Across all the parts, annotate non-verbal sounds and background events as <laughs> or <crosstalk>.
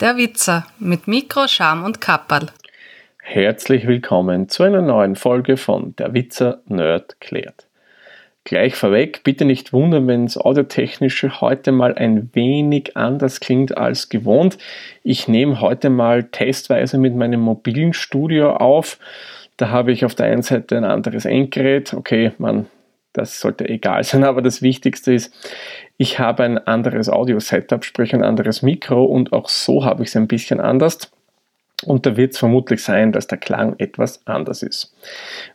Der Witzer mit Mikro, Scham und Kapperl. Herzlich willkommen zu einer neuen Folge von Der Witzer Nerd klärt. Gleich vorweg, bitte nicht wundern, wenn es audiotechnische heute mal ein wenig anders klingt als gewohnt. Ich nehme heute mal testweise mit meinem mobilen Studio auf. Da habe ich auf der einen Seite ein anderes Endgerät. Okay, man, das sollte egal <laughs> sein, aber das Wichtigste ist, ich habe ein anderes Audio-Setup, sprich ein anderes Mikro und auch so habe ich es ein bisschen anders. Und da wird es vermutlich sein, dass der Klang etwas anders ist.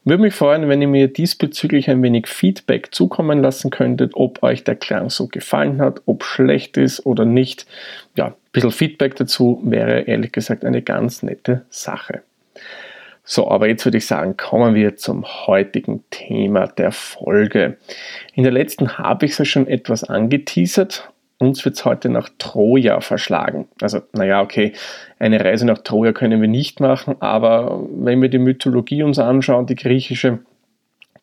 Würde mich freuen, wenn ihr mir diesbezüglich ein wenig Feedback zukommen lassen könntet, ob euch der Klang so gefallen hat, ob schlecht ist oder nicht. Ja, ein bisschen Feedback dazu wäre ehrlich gesagt eine ganz nette Sache. So, aber jetzt würde ich sagen, kommen wir zum heutigen Thema der Folge. In der letzten habe ich es ja schon etwas angeteasert. Uns wird es heute nach Troja verschlagen. Also, naja, okay, eine Reise nach Troja können wir nicht machen, aber wenn wir die Mythologie uns anschauen, die griechische,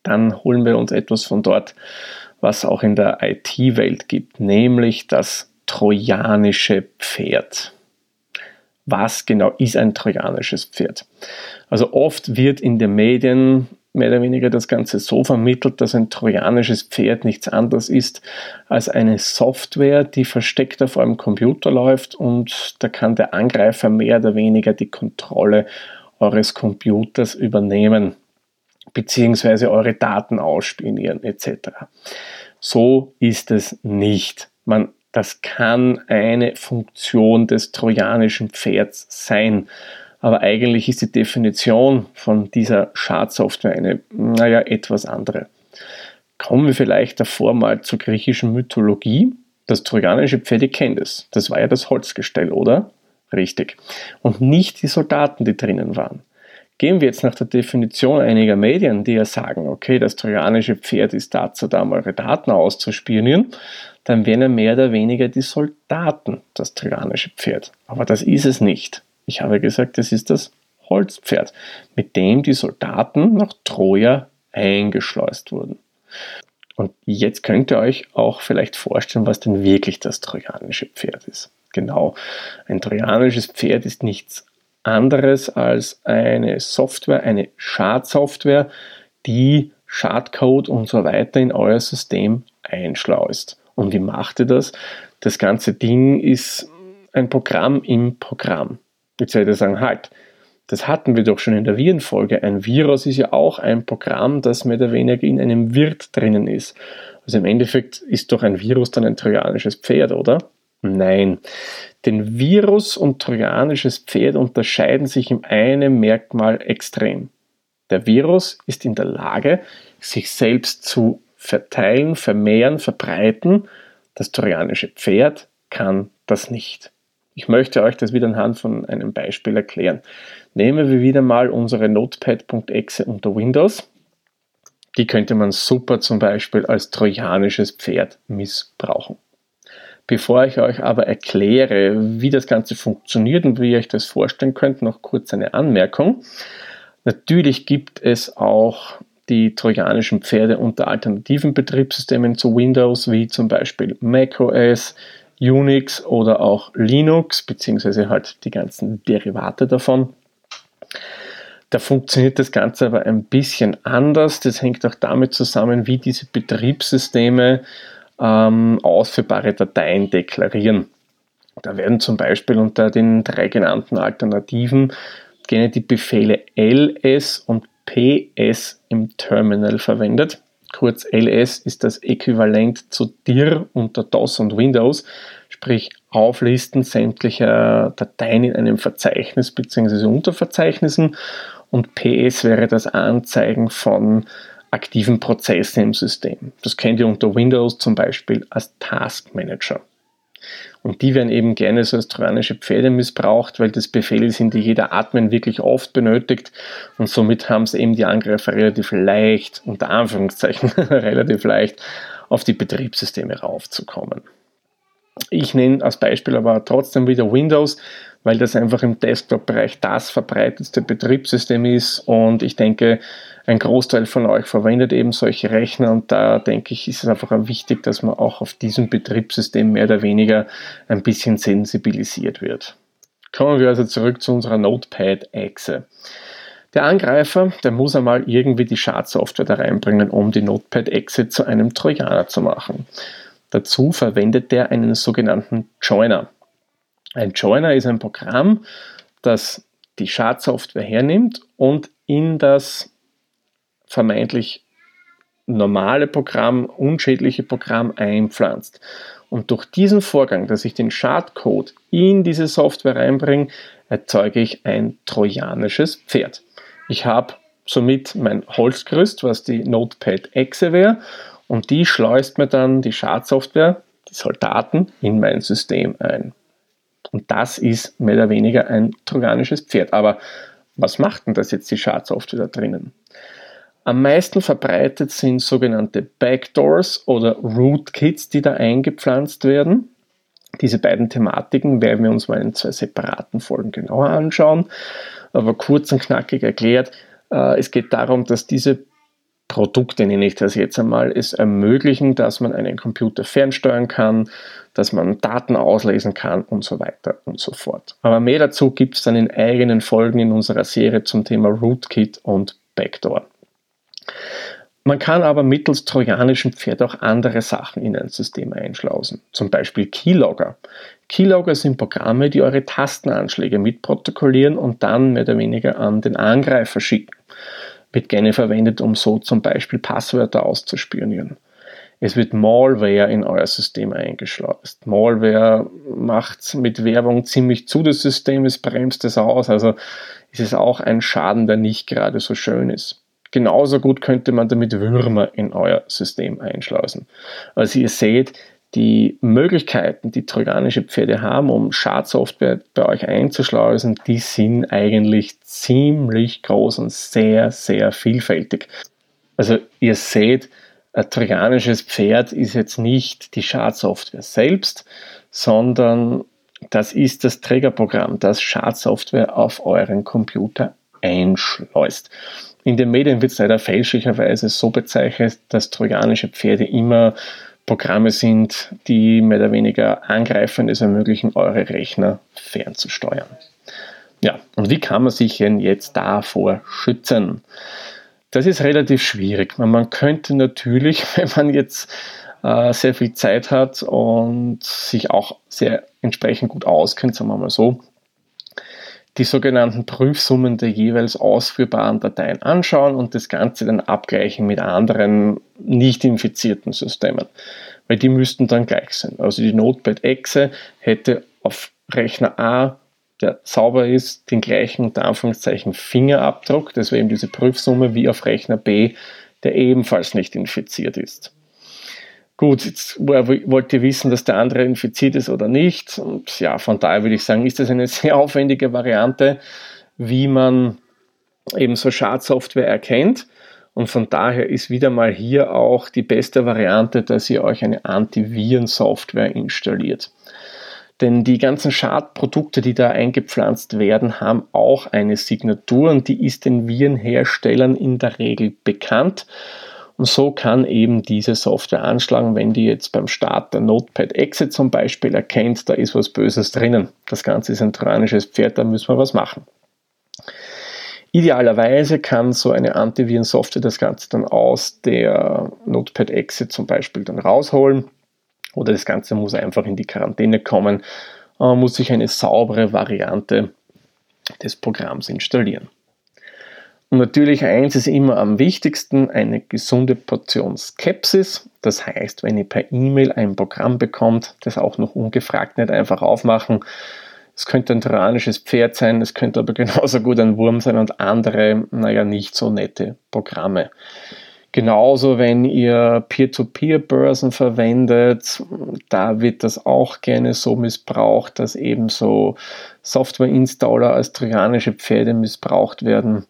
dann holen wir uns etwas von dort, was auch in der IT-Welt gibt, nämlich das trojanische Pferd was genau ist ein trojanisches Pferd. Also oft wird in den Medien mehr oder weniger das Ganze so vermittelt, dass ein trojanisches Pferd nichts anderes ist als eine Software, die versteckt auf eurem Computer läuft und da kann der Angreifer mehr oder weniger die Kontrolle eures Computers übernehmen beziehungsweise eure Daten ausspionieren etc. So ist es nicht. Man das kann eine Funktion des trojanischen Pferds sein. Aber eigentlich ist die Definition von dieser Schadsoftware eine, naja, etwas andere. Kommen wir vielleicht davor mal zur griechischen Mythologie. Das trojanische Pferd, ihr kennt es. Das war ja das Holzgestell, oder? Richtig. Und nicht die Soldaten, die drinnen waren. Gehen wir jetzt nach der Definition einiger Medien, die ja sagen, okay, das trojanische Pferd ist dazu da, um eure Daten auszuspionieren, dann wären ja mehr oder weniger die Soldaten das trojanische Pferd. Aber das ist es nicht. Ich habe gesagt, das ist das Holzpferd, mit dem die Soldaten nach Troja eingeschleust wurden. Und jetzt könnt ihr euch auch vielleicht vorstellen, was denn wirklich das trojanische Pferd ist. Genau, ein trojanisches Pferd ist nichts anderes als eine Software, eine Schadsoftware, die Schadcode und so weiter in euer System einschleust. Und wie macht ihr das? Das ganze Ding ist ein Programm im Programm. Jetzt werdet ihr sagen, halt, das hatten wir doch schon in der Virenfolge. Ein Virus ist ja auch ein Programm, das mehr oder weniger in einem Wirt drinnen ist. Also im Endeffekt ist doch ein Virus dann ein trojanisches Pferd, oder? Nein. Denn Virus und trojanisches Pferd unterscheiden sich in einem Merkmal extrem. Der Virus ist in der Lage, sich selbst zu verteilen, vermehren, verbreiten. Das trojanische Pferd kann das nicht. Ich möchte euch das wieder anhand von einem Beispiel erklären. Nehmen wir wieder mal unsere Notepad.exe unter Windows. Die könnte man super zum Beispiel als trojanisches Pferd missbrauchen. Bevor ich euch aber erkläre, wie das Ganze funktioniert und wie ihr euch das vorstellen könnt, noch kurz eine Anmerkung. Natürlich gibt es auch die trojanischen Pferde unter alternativen Betriebssystemen zu Windows, wie zum Beispiel macOS, Unix oder auch Linux, beziehungsweise halt die ganzen Derivate davon. Da funktioniert das Ganze aber ein bisschen anders. Das hängt auch damit zusammen, wie diese Betriebssysteme ähm, ausführbare Dateien deklarieren. Da werden zum Beispiel unter den drei genannten Alternativen gerne die Befehle ls und PS im Terminal verwendet. Kurz ls ist das Äquivalent zu dir unter DOS und Windows, sprich Auflisten sämtlicher Dateien in einem Verzeichnis bzw. Unterverzeichnissen und PS wäre das Anzeigen von aktiven Prozessen im System. Das kennt ihr unter Windows zum Beispiel als Task Manager. Und die werden eben gerne so als trojanische Pferde missbraucht, weil das Befehle sind, die jeder Admin wirklich oft benötigt. Und somit haben es eben die Angreifer relativ leicht, unter Anführungszeichen, <laughs> relativ leicht, auf die Betriebssysteme raufzukommen. Ich nenne als Beispiel aber trotzdem wieder Windows, weil das einfach im Desktop-Bereich das verbreitetste Betriebssystem ist und ich denke, ein Großteil von euch verwendet eben solche Rechner und da denke ich, ist es einfach wichtig, dass man auch auf diesem Betriebssystem mehr oder weniger ein bisschen sensibilisiert wird. Kommen wir also zurück zu unserer Notepad-Exe. Der Angreifer, der muss einmal irgendwie die Schadsoftware da reinbringen, um die Notepad-Exe zu einem Trojaner zu machen. Dazu verwendet der einen sogenannten Joiner. Ein Joiner ist ein Programm, das die Schadsoftware hernimmt und in das vermeintlich normale Programm, unschädliche Programm einpflanzt. Und durch diesen Vorgang, dass ich den Schadcode in diese Software reinbringe, erzeuge ich ein trojanisches Pferd. Ich habe somit mein Holzgerüst, was die Notepad-Exe wäre, und die schleust mir dann die Schadsoftware, die Soldaten, in mein System ein. Und das ist mehr oder weniger ein trojanisches Pferd. Aber was macht denn das jetzt die Schadsoftware da drinnen? Am meisten verbreitet sind sogenannte Backdoors oder Rootkits, die da eingepflanzt werden. Diese beiden Thematiken werden wir uns mal in zwei separaten Folgen genauer anschauen. Aber kurz und knackig erklärt, äh, es geht darum, dass diese Produkte, nenne ich das jetzt einmal, es ermöglichen, dass man einen Computer fernsteuern kann, dass man Daten auslesen kann und so weiter und so fort. Aber mehr dazu gibt es dann in eigenen Folgen in unserer Serie zum Thema Rootkit und Backdoor. Man kann aber mittels trojanischem Pferd auch andere Sachen in ein System einschlausen, zum Beispiel Keylogger. Keylogger sind Programme, die eure Tastenanschläge mitprotokollieren und dann mehr oder weniger an den Angreifer schicken. Wird gerne verwendet, um so zum Beispiel Passwörter auszuspionieren. Es wird Malware in euer System eingeschleust. Malware macht mit Werbung ziemlich zu das System, es bremst es aus, also ist es auch ein Schaden, der nicht gerade so schön ist. Genauso gut könnte man damit Würmer in euer System einschleusen. Also ihr seht, die Möglichkeiten, die trojanische Pferde haben, um Schadsoftware bei euch einzuschleusen, die sind eigentlich ziemlich groß und sehr, sehr vielfältig. Also ihr seht, ein trojanisches Pferd ist jetzt nicht die Schadsoftware selbst, sondern das ist das Trägerprogramm, das Schadsoftware auf euren Computer einschleust. In den Medien wird es leider fälschlicherweise so bezeichnet, dass trojanische Pferde immer Programme sind, die mehr oder weniger Angreifern es ermöglichen, eure Rechner fernzusteuern. Ja, und wie kann man sich denn jetzt davor schützen? Das ist relativ schwierig. Man könnte natürlich, <laughs> wenn man jetzt äh, sehr viel Zeit hat und sich auch sehr entsprechend gut auskennt, sagen wir mal so, die sogenannten Prüfsummen der jeweils ausführbaren Dateien anschauen und das Ganze dann abgleichen mit anderen nicht infizierten Systemen, weil die müssten dann gleich sein. Also die Notepad-Exe hätte auf Rechner A, der sauber ist, den gleichen unter Anführungszeichen Fingerabdruck, das wäre eben diese Prüfsumme, wie auf Rechner B, der ebenfalls nicht infiziert ist. Gut, jetzt wollt ihr wissen, dass der andere infiziert ist oder nicht. Und ja, von daher würde ich sagen, ist das eine <laughs> sehr aufwendige Variante, wie man eben so Schadsoftware erkennt. Und von daher ist wieder mal hier auch die beste Variante, dass ihr euch eine Antivirensoftware installiert. Denn die ganzen Schadprodukte, die da eingepflanzt werden, haben auch eine Signatur und die ist den Virenherstellern in der Regel bekannt. Und so kann eben diese Software anschlagen, wenn die jetzt beim Start der Notepad Exe zum Beispiel erkennt, da ist was Böses drinnen. Das Ganze ist ein tyrannisches Pferd, da müssen wir was machen. Idealerweise kann so eine Antivirensoftware das Ganze dann aus der Notepad Exe zum Beispiel dann rausholen oder das Ganze muss einfach in die Quarantäne kommen, man muss sich eine saubere Variante des Programms installieren. Und natürlich eins ist immer am wichtigsten, eine gesunde Portion Skepsis. Das heißt, wenn ihr per E-Mail ein Programm bekommt, das auch noch ungefragt nicht einfach aufmachen. Es könnte ein tyrannisches Pferd sein, es könnte aber <laughs> genauso gut ein Wurm sein und andere, naja, nicht so nette Programme. Genauso, wenn ihr Peer-to-Peer-Börsen verwendet, da wird das auch gerne so missbraucht, dass eben so Software-Installer als trojanische Pferde missbraucht werden.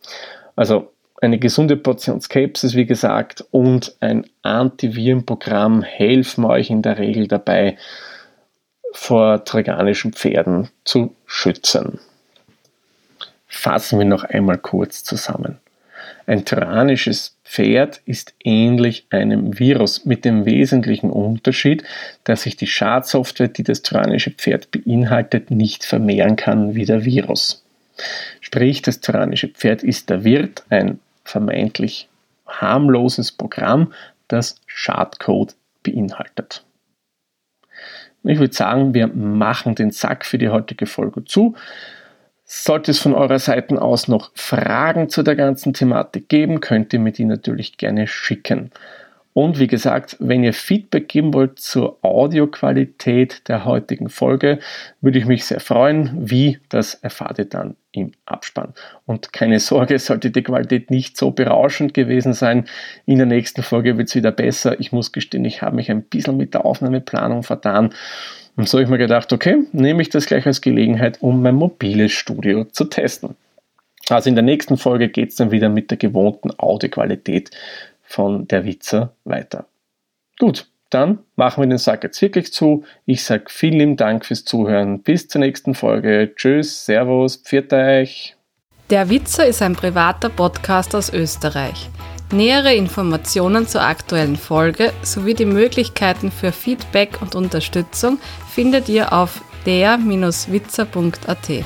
Also eine gesunde Portion Skepsis, wie gesagt, und ein Antivirenprogramm helfen euch in der Regel dabei, vor trojanischen Pferden zu schützen. Fassen wir noch einmal kurz zusammen. Ein tyrannisches Pferd ist ähnlich einem Virus mit dem wesentlichen Unterschied, dass sich die Schadsoftware, die das tyrannische Pferd beinhaltet, nicht vermehren kann wie der Virus. Sprich, das tyrannische Pferd ist der Wirt, ein vermeintlich harmloses Programm, das Schadcode beinhaltet. Ich würde sagen, wir machen den Sack für die heutige Folge zu. Sollte es von eurer Seite aus noch Fragen zu der ganzen Thematik geben, könnt ihr mir die natürlich gerne schicken. Und wie gesagt, wenn ihr Feedback geben wollt zur Audioqualität der heutigen Folge, würde ich mich sehr freuen. Wie, das erfahrt ihr dann im Abspann. Und keine Sorge, sollte die Qualität nicht so berauschend gewesen sein, in der nächsten Folge wird es wieder besser. Ich muss gestehen, ich habe mich ein bisschen mit der Aufnahmeplanung vertan. Und so habe ich mir gedacht, okay, nehme ich das gleich als Gelegenheit, um mein mobiles Studio zu testen. Also in der nächsten Folge geht es dann wieder mit der gewohnten Audioqualität von der Witzer weiter. Gut, dann machen wir den Sack jetzt wirklich zu. Ich sage vielen Dank fürs Zuhören. Bis zur nächsten Folge. Tschüss, Servus, pfiat euch. Der Witzer ist ein privater Podcast aus Österreich. Nähere Informationen zur aktuellen Folge sowie die Möglichkeiten für Feedback und Unterstützung findet ihr auf der-witzer.at.